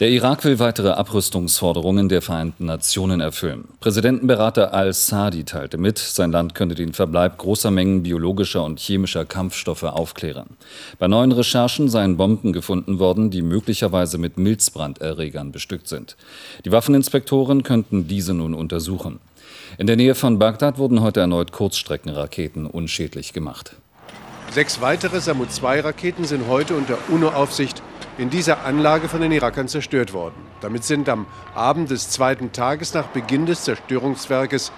Der Irak will weitere Abrüstungsforderungen der Vereinten Nationen erfüllen. Präsidentenberater al-Sadi teilte mit, sein Land könne den Verbleib großer Mengen biologischer und chemischer Kampfstoffe aufklären. Bei neuen Recherchen seien Bomben gefunden worden, die möglicherweise mit Milzbranderregern bestückt sind. Die Waffeninspektoren könnten diese nun untersuchen. In der Nähe von Bagdad wurden heute erneut Kurzstreckenraketen unschädlich gemacht. Sechs weitere Samut-2-Raketen sind heute unter UNO-Aufsicht in dieser Anlage von den Irakern zerstört worden. Damit sind am Abend des zweiten Tages nach Beginn des Zerstörungswerkes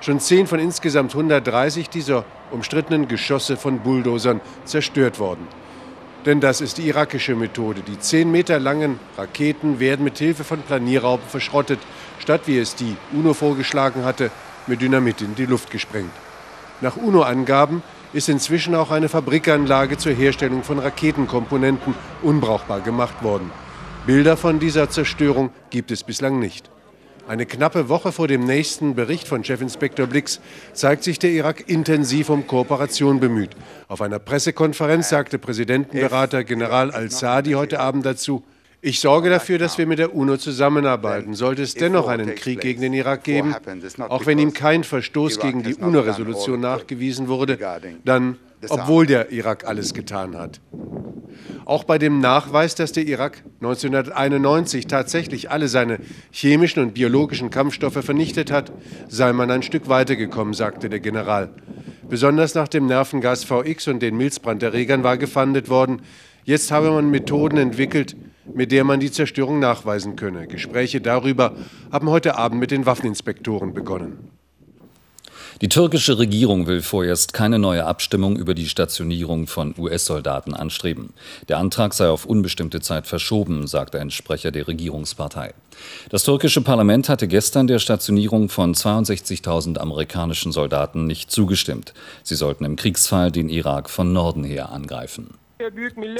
schon zehn von insgesamt 130 dieser umstrittenen Geschosse von Bulldozern zerstört worden. Denn das ist die irakische Methode. Die zehn Meter langen Raketen werden mit Hilfe von Planierraupen verschrottet, statt wie es die UNO vorgeschlagen hatte, mit Dynamit in die Luft gesprengt. Nach UNO-Angaben ist inzwischen auch eine Fabrikanlage zur Herstellung von Raketenkomponenten unbrauchbar gemacht worden. Bilder von dieser Zerstörung gibt es bislang nicht. Eine knappe Woche vor dem nächsten Bericht von Chefinspektor Blix zeigt sich der Irak intensiv um Kooperation bemüht. Auf einer Pressekonferenz sagte Präsidentenberater General al-Sadi heute Abend dazu, ich sorge dafür, dass wir mit der UNO zusammenarbeiten. Sollte es dennoch einen Krieg gegen den Irak geben, auch wenn ihm kein Verstoß gegen die UNO-Resolution nachgewiesen wurde, dann obwohl der Irak alles getan hat. Auch bei dem Nachweis, dass der Irak 1991 tatsächlich alle seine chemischen und biologischen Kampfstoffe vernichtet hat, sei man ein Stück weitergekommen, sagte der General. Besonders nach dem Nervengas VX und den Milzbranderregern war gefandet worden. Jetzt habe man Methoden entwickelt, mit der man die Zerstörung nachweisen könne. Gespräche darüber haben heute Abend mit den Waffeninspektoren begonnen. Die türkische Regierung will vorerst keine neue Abstimmung über die Stationierung von US-Soldaten anstreben. Der Antrag sei auf unbestimmte Zeit verschoben, sagte ein Sprecher der Regierungspartei. Das türkische Parlament hatte gestern der Stationierung von 62.000 amerikanischen Soldaten nicht zugestimmt. Sie sollten im Kriegsfall den Irak von Norden her angreifen.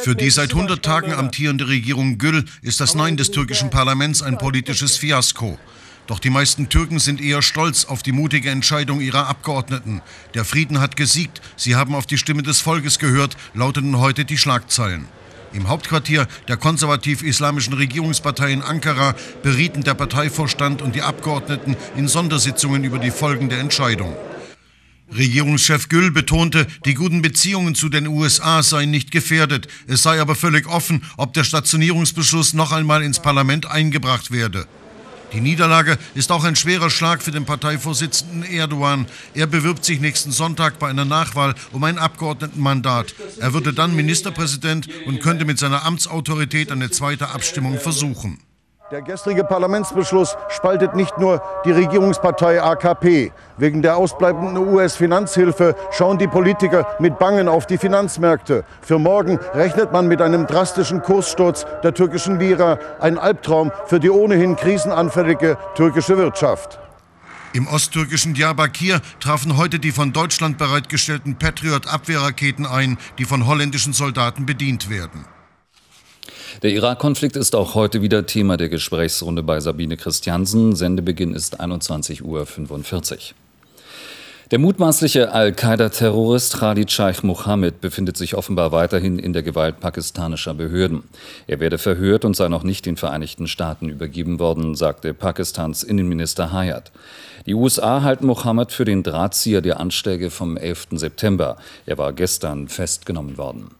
Für die seit 100 Tagen amtierende Regierung Gül ist das Nein des türkischen Parlaments ein politisches Fiasko. Doch die meisten Türken sind eher stolz auf die mutige Entscheidung ihrer Abgeordneten. Der Frieden hat gesiegt, sie haben auf die Stimme des Volkes gehört, lauteten heute die Schlagzeilen. Im Hauptquartier der konservativ-islamischen Regierungspartei in Ankara berieten der Parteivorstand und die Abgeordneten in Sondersitzungen über die Folgen der Entscheidung. Regierungschef Gül betonte, die guten Beziehungen zu den USA seien nicht gefährdet. Es sei aber völlig offen, ob der Stationierungsbeschluss noch einmal ins Parlament eingebracht werde. Die Niederlage ist auch ein schwerer Schlag für den Parteivorsitzenden Erdogan. Er bewirbt sich nächsten Sonntag bei einer Nachwahl um ein Abgeordnetenmandat. Er würde dann Ministerpräsident und könnte mit seiner Amtsautorität eine zweite Abstimmung versuchen. Der gestrige Parlamentsbeschluss spaltet nicht nur die Regierungspartei AKP. Wegen der ausbleibenden US-Finanzhilfe schauen die Politiker mit Bangen auf die Finanzmärkte. Für morgen rechnet man mit einem drastischen Kurssturz der türkischen Lira. Ein Albtraum für die ohnehin krisenanfällige türkische Wirtschaft. Im osttürkischen Diyarbakir trafen heute die von Deutschland bereitgestellten Patriot-Abwehrraketen ein, die von holländischen Soldaten bedient werden. Der Irak-Konflikt ist auch heute wieder Thema der Gesprächsrunde bei Sabine Christiansen. Sendebeginn ist 21.45 Uhr. Der mutmaßliche Al-Qaida-Terrorist Khalid Scheich Mohammed befindet sich offenbar weiterhin in der Gewalt pakistanischer Behörden. Er werde verhört und sei noch nicht den Vereinigten Staaten übergeben worden, sagte Pakistans Innenminister Hayat. Die USA halten Mohammed für den Drahtzieher der Anschläge vom 11. September. Er war gestern festgenommen worden.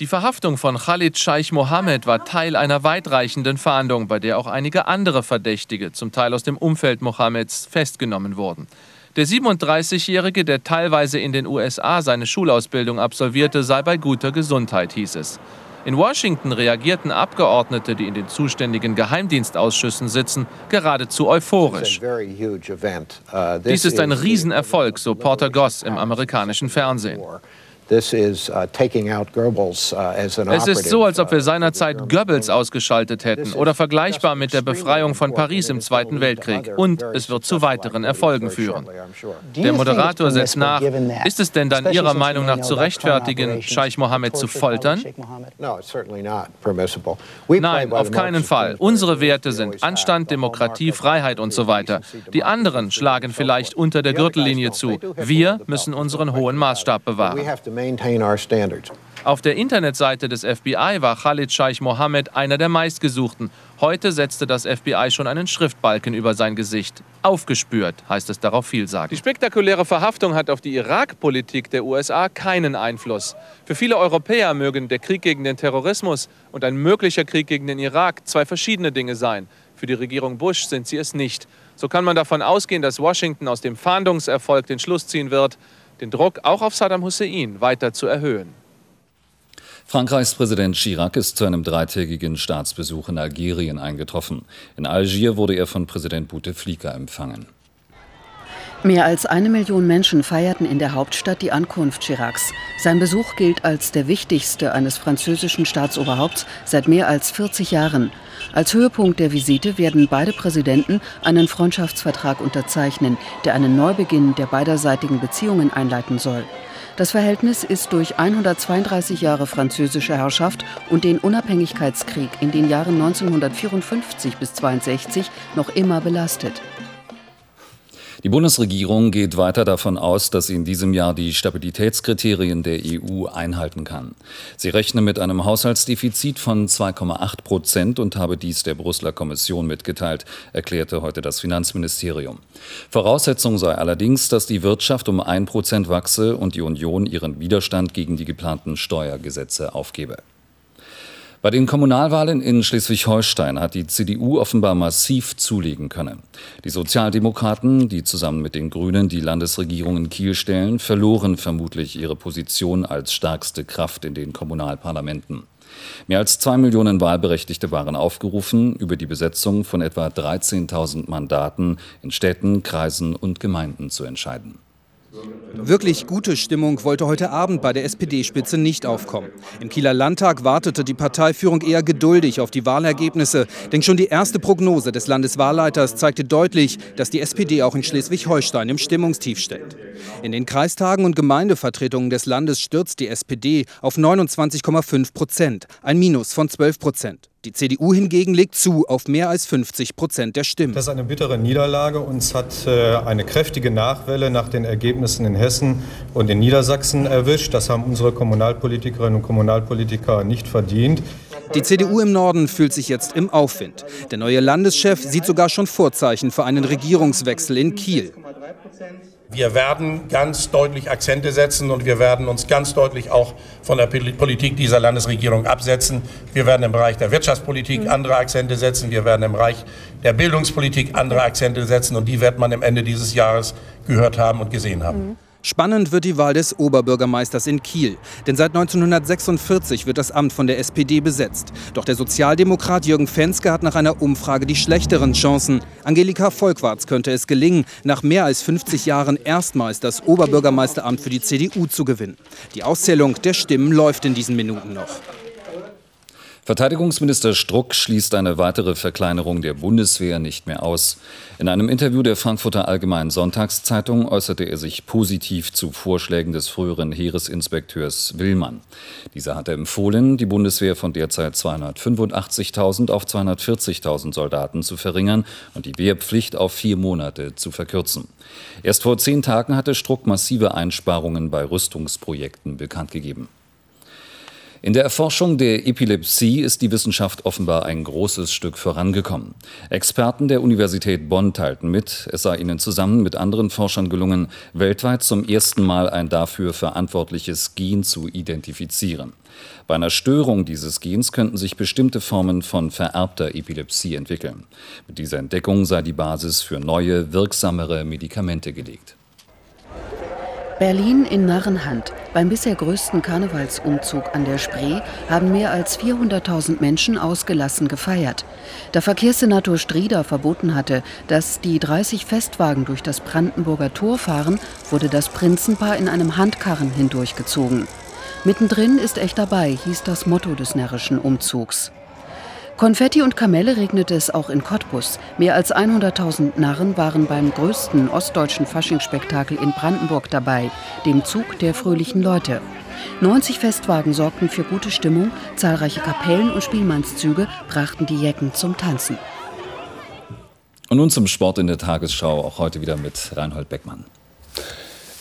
Die Verhaftung von Khalid Scheich Mohammed war Teil einer weitreichenden Fahndung, bei der auch einige andere Verdächtige, zum Teil aus dem Umfeld Mohammeds, festgenommen wurden. Der 37-Jährige, der teilweise in den USA seine Schulausbildung absolvierte, sei bei guter Gesundheit, hieß es. In Washington reagierten Abgeordnete, die in den zuständigen Geheimdienstausschüssen sitzen, geradezu euphorisch. Uh, Dies ist ein Riesenerfolg, so Porter Goss im amerikanischen Fernsehen. Uh, uh, es ist so, als ob wir seinerzeit Goebbels ausgeschaltet hätten oder vergleichbar mit der Befreiung von Paris im Zweiten Weltkrieg. Und es wird zu weiteren Erfolgen führen. Der Moderator setzt nach, ist es denn dann Ihrer Meinung nach zu rechtfertigen, Scheich Mohammed zu foltern? Nein, auf keinen Fall. Unsere Werte sind Anstand, Demokratie, Freiheit und so weiter. Die anderen schlagen vielleicht unter der Gürtellinie zu. Wir müssen unseren hohen Maßstab bewahren. Auf der Internetseite des FBI war Khalid Scheich Mohammed einer der meistgesuchten. Heute setzte das FBI schon einen Schriftbalken über sein Gesicht. Aufgespürt heißt es darauf vielsagend. Die spektakuläre Verhaftung hat auf die Irak-Politik der USA keinen Einfluss. Für viele Europäer mögen der Krieg gegen den Terrorismus und ein möglicher Krieg gegen den Irak zwei verschiedene Dinge sein. Für die Regierung Bush sind sie es nicht. So kann man davon ausgehen, dass Washington aus dem Fahndungserfolg den Schluss ziehen wird, den Druck auch auf Saddam Hussein weiter zu erhöhen. Frankreichs Präsident Chirac ist zu einem dreitägigen Staatsbesuch in Algerien eingetroffen. In Algier wurde er von Präsident Bouteflika empfangen. Mehr als eine Million Menschen feierten in der Hauptstadt die Ankunft Chiracs. Sein Besuch gilt als der wichtigste eines französischen Staatsoberhaupts seit mehr als 40 Jahren. Als Höhepunkt der Visite werden beide Präsidenten einen Freundschaftsvertrag unterzeichnen, der einen Neubeginn der beiderseitigen Beziehungen einleiten soll. Das Verhältnis ist durch 132 Jahre französische Herrschaft und den Unabhängigkeitskrieg in den Jahren 1954 bis 1962 noch immer belastet. Die Bundesregierung geht weiter davon aus, dass sie in diesem Jahr die Stabilitätskriterien der EU einhalten kann. Sie rechne mit einem Haushaltsdefizit von 2,8 Prozent und habe dies der Brüsseler Kommission mitgeteilt, erklärte heute das Finanzministerium. Voraussetzung sei allerdings, dass die Wirtschaft um ein Prozent wachse und die Union ihren Widerstand gegen die geplanten Steuergesetze aufgebe. Bei den Kommunalwahlen in Schleswig-Holstein hat die CDU offenbar massiv zulegen können. Die Sozialdemokraten, die zusammen mit den Grünen die Landesregierung in Kiel stellen, verloren vermutlich ihre Position als stärkste Kraft in den Kommunalparlamenten. Mehr als zwei Millionen Wahlberechtigte waren aufgerufen, über die Besetzung von etwa 13.000 Mandaten in Städten, Kreisen und Gemeinden zu entscheiden. Wirklich gute Stimmung wollte heute Abend bei der SPD-Spitze nicht aufkommen. Im Kieler Landtag wartete die Parteiführung eher geduldig auf die Wahlergebnisse, denn schon die erste Prognose des Landeswahlleiters zeigte deutlich, dass die SPD auch in Schleswig-Holstein im Stimmungstief steckt. In den Kreistagen und Gemeindevertretungen des Landes stürzt die SPD auf 29,5 Prozent, ein Minus von 12 Prozent. Die CDU hingegen legt zu auf mehr als 50 Prozent der Stimmen. Das ist eine bittere Niederlage. Uns hat äh, eine kräftige Nachwelle nach den Ergebnissen in Hessen und in Niedersachsen erwischt. Das haben unsere Kommunalpolitikerinnen und Kommunalpolitiker nicht verdient. Die CDU im Norden fühlt sich jetzt im Aufwind. Der neue Landeschef sieht sogar schon Vorzeichen für einen Regierungswechsel in Kiel. Wir werden ganz deutlich Akzente setzen und wir werden uns ganz deutlich auch von der Politik dieser Landesregierung absetzen. Wir werden im Bereich der Wirtschaftspolitik mhm. andere Akzente setzen. Wir werden im Bereich der Bildungspolitik andere Akzente setzen und die wird man am Ende dieses Jahres gehört haben und gesehen haben. Mhm. Spannend wird die Wahl des Oberbürgermeisters in Kiel. Denn seit 1946 wird das Amt von der SPD besetzt. Doch der Sozialdemokrat Jürgen Fenske hat nach einer Umfrage die schlechteren Chancen. Angelika Volkwarts könnte es gelingen, nach mehr als 50 Jahren erstmals das Oberbürgermeisteramt für die CDU zu gewinnen. Die Auszählung der Stimmen läuft in diesen Minuten noch. Verteidigungsminister Struck schließt eine weitere Verkleinerung der Bundeswehr nicht mehr aus. In einem Interview der Frankfurter Allgemeinen Sonntagszeitung äußerte er sich positiv zu Vorschlägen des früheren Heeresinspekteurs Willmann. Dieser hatte empfohlen, die Bundeswehr von derzeit 285.000 auf 240.000 Soldaten zu verringern und die Wehrpflicht auf vier Monate zu verkürzen. Erst vor zehn Tagen hatte Struck massive Einsparungen bei Rüstungsprojekten bekannt gegeben. In der Erforschung der Epilepsie ist die Wissenschaft offenbar ein großes Stück vorangekommen. Experten der Universität Bonn teilten mit, es sei ihnen zusammen mit anderen Forschern gelungen, weltweit zum ersten Mal ein dafür verantwortliches Gen zu identifizieren. Bei einer Störung dieses Gens könnten sich bestimmte Formen von vererbter Epilepsie entwickeln. Mit dieser Entdeckung sei die Basis für neue, wirksamere Medikamente gelegt. Berlin in Narrenhand. Beim bisher größten Karnevalsumzug an der Spree haben mehr als 400.000 Menschen ausgelassen gefeiert. Da Verkehrssenator Strieder verboten hatte, dass die 30 Festwagen durch das Brandenburger Tor fahren, wurde das Prinzenpaar in einem Handkarren hindurchgezogen. Mittendrin ist echt dabei, hieß das Motto des närrischen Umzugs. Konfetti und Kamelle regnete es auch in Cottbus. Mehr als 100.000 Narren waren beim größten ostdeutschen Faschingsspektakel in Brandenburg dabei, dem Zug der fröhlichen Leute. 90 Festwagen sorgten für gute Stimmung, zahlreiche Kapellen und Spielmannszüge brachten die Jecken zum Tanzen. Und nun zum Sport in der Tagesschau, auch heute wieder mit Reinhold Beckmann.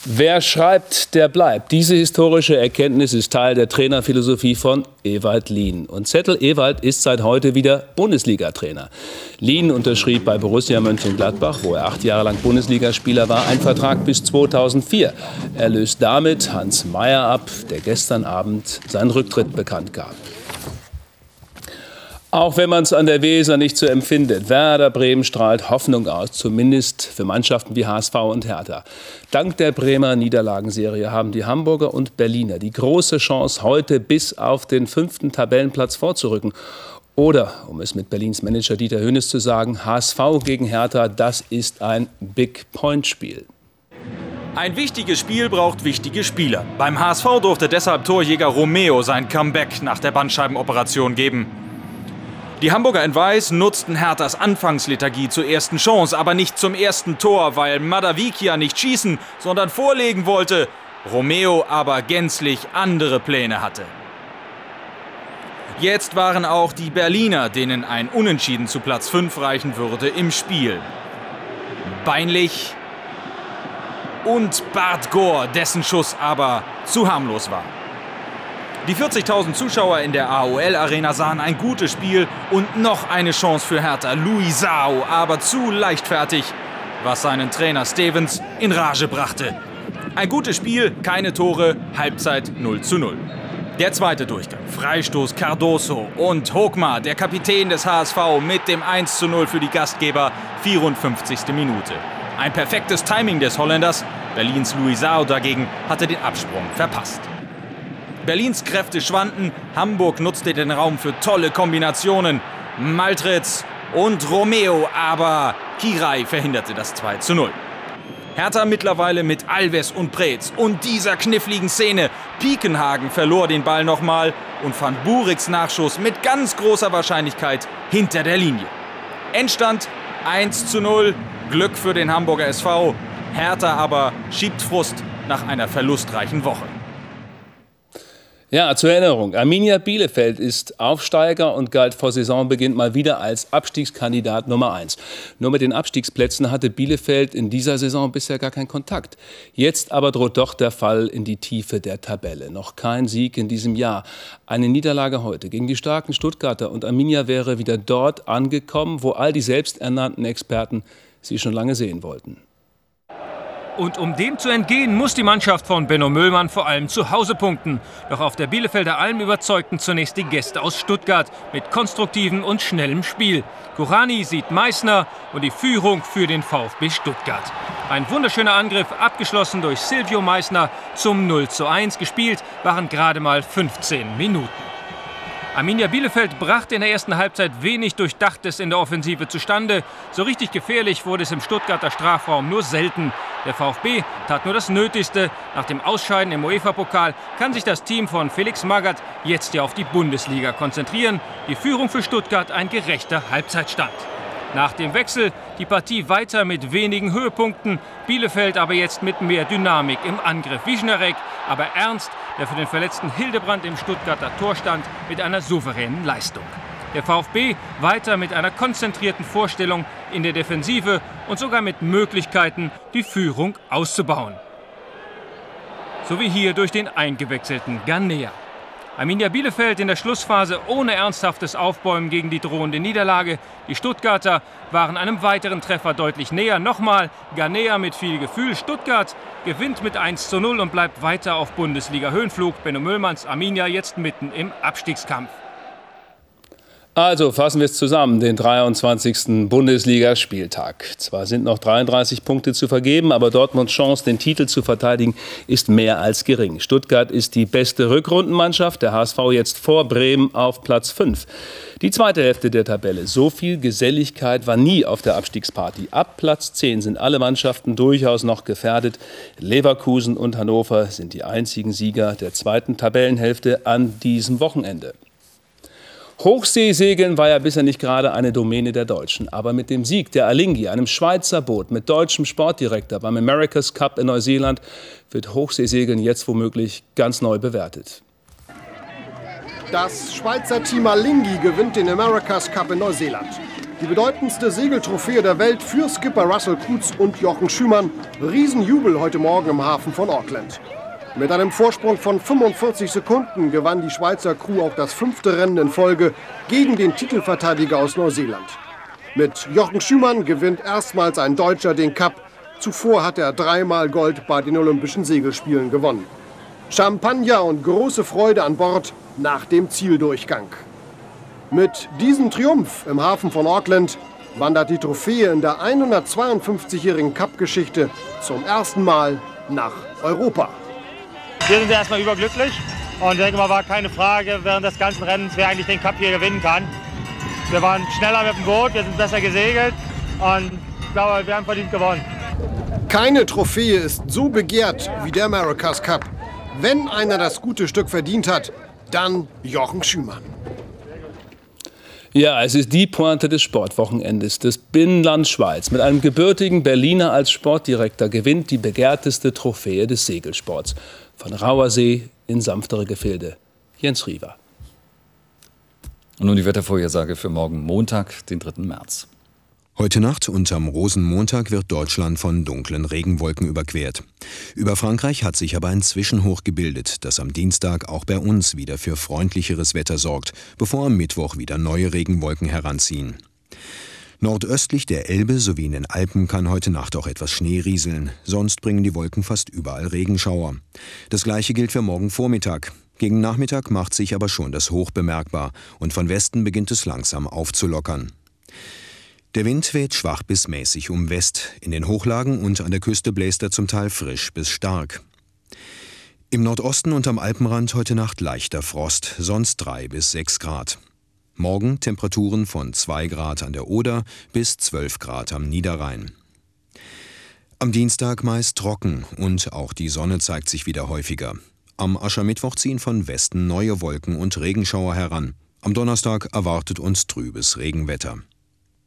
Wer schreibt, der bleibt. Diese historische Erkenntnis ist Teil der Trainerphilosophie von Ewald Lien. Und Zettel Ewald ist seit heute wieder Bundesliga-Trainer. Lien unterschrieb bei Borussia Mönchengladbach, wo er acht Jahre lang Bundesligaspieler war, einen Vertrag bis 2004. Er löst damit Hans Meyer ab, der gestern Abend seinen Rücktritt bekannt gab. Auch wenn man es an der Weser nicht so empfindet, Werder Bremen strahlt Hoffnung aus, zumindest für Mannschaften wie HSV und Hertha. Dank der Bremer Niederlagenserie haben die Hamburger und Berliner die große Chance, heute bis auf den fünften Tabellenplatz vorzurücken. Oder, um es mit Berlins Manager Dieter Hönes zu sagen, HSV gegen Hertha, das ist ein Big-Point-Spiel. Ein wichtiges Spiel braucht wichtige Spieler. Beim HSV durfte deshalb Torjäger Romeo sein Comeback nach der Bandscheibenoperation geben. Die Hamburger in Weiß nutzten Herthas Anfangslethargie zur ersten Chance, aber nicht zum ersten Tor, weil Madavikia nicht schießen, sondern vorlegen wollte, Romeo aber gänzlich andere Pläne hatte. Jetzt waren auch die Berliner, denen ein Unentschieden zu Platz 5 reichen würde, im Spiel. Beinlich und Bart Gore, dessen Schuss aber zu harmlos war. Die 40.000 Zuschauer in der AOL-Arena sahen ein gutes Spiel und noch eine Chance für Hertha. Luisao, aber zu leichtfertig, was seinen Trainer Stevens in Rage brachte. Ein gutes Spiel, keine Tore, Halbzeit 0 zu 0. Der zweite Durchgang. Freistoß Cardoso und Hogmar, der Kapitän des HSV, mit dem 1 zu 0 für die Gastgeber, 54. Minute. Ein perfektes Timing des Holländers. Berlins Luisao dagegen hatte den Absprung verpasst. Berlins Kräfte schwanden, Hamburg nutzte den Raum für tolle Kombinationen. Maltritz und Romeo, aber Kirai verhinderte das 2 zu 0. Hertha mittlerweile mit Alves und Preetz und dieser kniffligen Szene. Piekenhagen verlor den Ball nochmal und fand Buriks Nachschuss mit ganz großer Wahrscheinlichkeit hinter der Linie. Endstand 1 zu 0, Glück für den Hamburger SV. Hertha aber schiebt Frust nach einer verlustreichen Woche. Ja, zur Erinnerung. Arminia Bielefeld ist Aufsteiger und galt vor Saisonbeginn mal wieder als Abstiegskandidat Nummer 1. Nur mit den Abstiegsplätzen hatte Bielefeld in dieser Saison bisher gar keinen Kontakt. Jetzt aber droht doch der Fall in die Tiefe der Tabelle. Noch kein Sieg in diesem Jahr. Eine Niederlage heute gegen die starken Stuttgarter und Arminia wäre wieder dort angekommen, wo all die selbsternannten Experten sie schon lange sehen wollten. Und um dem zu entgehen, muss die Mannschaft von Benno Müllmann vor allem zu Hause punkten. Doch auf der Bielefelder Alm überzeugten zunächst die Gäste aus Stuttgart mit konstruktivem und schnellem Spiel. Kurani sieht Meißner und die Führung für den VfB Stuttgart. Ein wunderschöner Angriff, abgeschlossen durch Silvio Meißner zum 0 zu 1 gespielt, waren gerade mal 15 Minuten. Arminia Bielefeld brachte in der ersten Halbzeit wenig Durchdachtes in der Offensive zustande. So richtig gefährlich wurde es im Stuttgarter Strafraum nur selten. Der VfB tat nur das Nötigste. Nach dem Ausscheiden im UEFA-Pokal kann sich das Team von Felix Magath jetzt ja auf die Bundesliga konzentrieren. Die Führung für Stuttgart ein gerechter Halbzeitstand. Nach dem Wechsel die Partie weiter mit wenigen Höhepunkten. Bielefeld aber jetzt mit mehr Dynamik im Angriff. Wischnerek, aber Ernst, der für den verletzten Hildebrand im Stuttgarter Tor stand, mit einer souveränen Leistung. Der VfB weiter mit einer konzentrierten Vorstellung in der Defensive und sogar mit Möglichkeiten, die Führung auszubauen. So wie hier durch den eingewechselten Ganea. Arminia Bielefeld in der Schlussphase ohne ernsthaftes Aufbäumen gegen die drohende Niederlage. Die Stuttgarter waren einem weiteren Treffer deutlich näher. Nochmal Ganea mit viel Gefühl. Stuttgart gewinnt mit 1 zu 0 und bleibt weiter auf Bundesliga-Höhenflug. Benno Müllmanns Arminia jetzt mitten im Abstiegskampf. Also fassen wir es zusammen, den 23. Bundesligaspieltag. Zwar sind noch 33 Punkte zu vergeben, aber Dortmunds Chance, den Titel zu verteidigen, ist mehr als gering. Stuttgart ist die beste Rückrundenmannschaft, der HSV jetzt vor Bremen auf Platz 5. Die zweite Hälfte der Tabelle. So viel Geselligkeit war nie auf der Abstiegsparty. Ab Platz 10 sind alle Mannschaften durchaus noch gefährdet. Leverkusen und Hannover sind die einzigen Sieger der zweiten Tabellenhälfte an diesem Wochenende. Hochseesegeln war ja bisher nicht gerade eine Domäne der Deutschen. Aber mit dem Sieg der Alingi, einem Schweizer Boot mit deutschem Sportdirektor beim America's Cup in Neuseeland, wird Hochseesegeln jetzt womöglich ganz neu bewertet. Das Schweizer Team Alingi gewinnt den America's Cup in Neuseeland. Die bedeutendste Segeltrophäe der Welt für Skipper Russell Kutz und Jochen Schümann. Riesenjubel heute Morgen im Hafen von Auckland. Mit einem Vorsprung von 45 Sekunden gewann die Schweizer Crew auch das fünfte Rennen in Folge gegen den Titelverteidiger aus Neuseeland. Mit Jochen Schümann gewinnt erstmals ein Deutscher den Cup. Zuvor hat er dreimal Gold bei den Olympischen Segelspielen gewonnen. Champagner und große Freude an Bord nach dem Zieldurchgang. Mit diesem Triumph im Hafen von Auckland wandert die Trophäe in der 152-jährigen Cup-Geschichte zum ersten Mal nach Europa. Wir sind erstmal überglücklich und ich denke mal, war keine Frage während des ganzen Rennens, wer eigentlich den Cup hier gewinnen kann. Wir waren schneller mit dem Boot, wir sind besser gesegelt und ich glaube, wir haben verdient gewonnen. Keine Trophäe ist so begehrt wie der America's Cup. Wenn einer das gute Stück verdient hat, dann Jochen Schümann. Ja, es ist die Pointe des Sportwochenendes. Das Binnenland Schweiz mit einem gebürtigen Berliner als Sportdirektor gewinnt die begehrteste Trophäe des Segelsports. Von rauer See in sanftere Gefilde. Jens Riewer. Und nun die Wettervorhersage für morgen Montag, den 3. März. Heute Nacht und am Rosenmontag wird Deutschland von dunklen Regenwolken überquert. Über Frankreich hat sich aber ein Zwischenhoch gebildet, das am Dienstag auch bei uns wieder für freundlicheres Wetter sorgt, bevor am Mittwoch wieder neue Regenwolken heranziehen. Nordöstlich der Elbe sowie in den Alpen kann heute Nacht auch etwas Schnee rieseln, sonst bringen die Wolken fast überall Regenschauer. Das gleiche gilt für morgen Vormittag. Gegen Nachmittag macht sich aber schon das Hoch bemerkbar und von Westen beginnt es langsam aufzulockern. Der Wind weht schwach bis mäßig um West, in den Hochlagen und an der Küste bläst er zum Teil frisch bis stark. Im Nordosten und am Alpenrand heute Nacht leichter Frost, sonst drei bis sechs Grad. Morgen Temperaturen von zwei Grad an der Oder bis zwölf Grad am Niederrhein. Am Dienstag meist trocken und auch die Sonne zeigt sich wieder häufiger. Am Aschermittwoch ziehen von Westen neue Wolken und Regenschauer heran. Am Donnerstag erwartet uns trübes Regenwetter.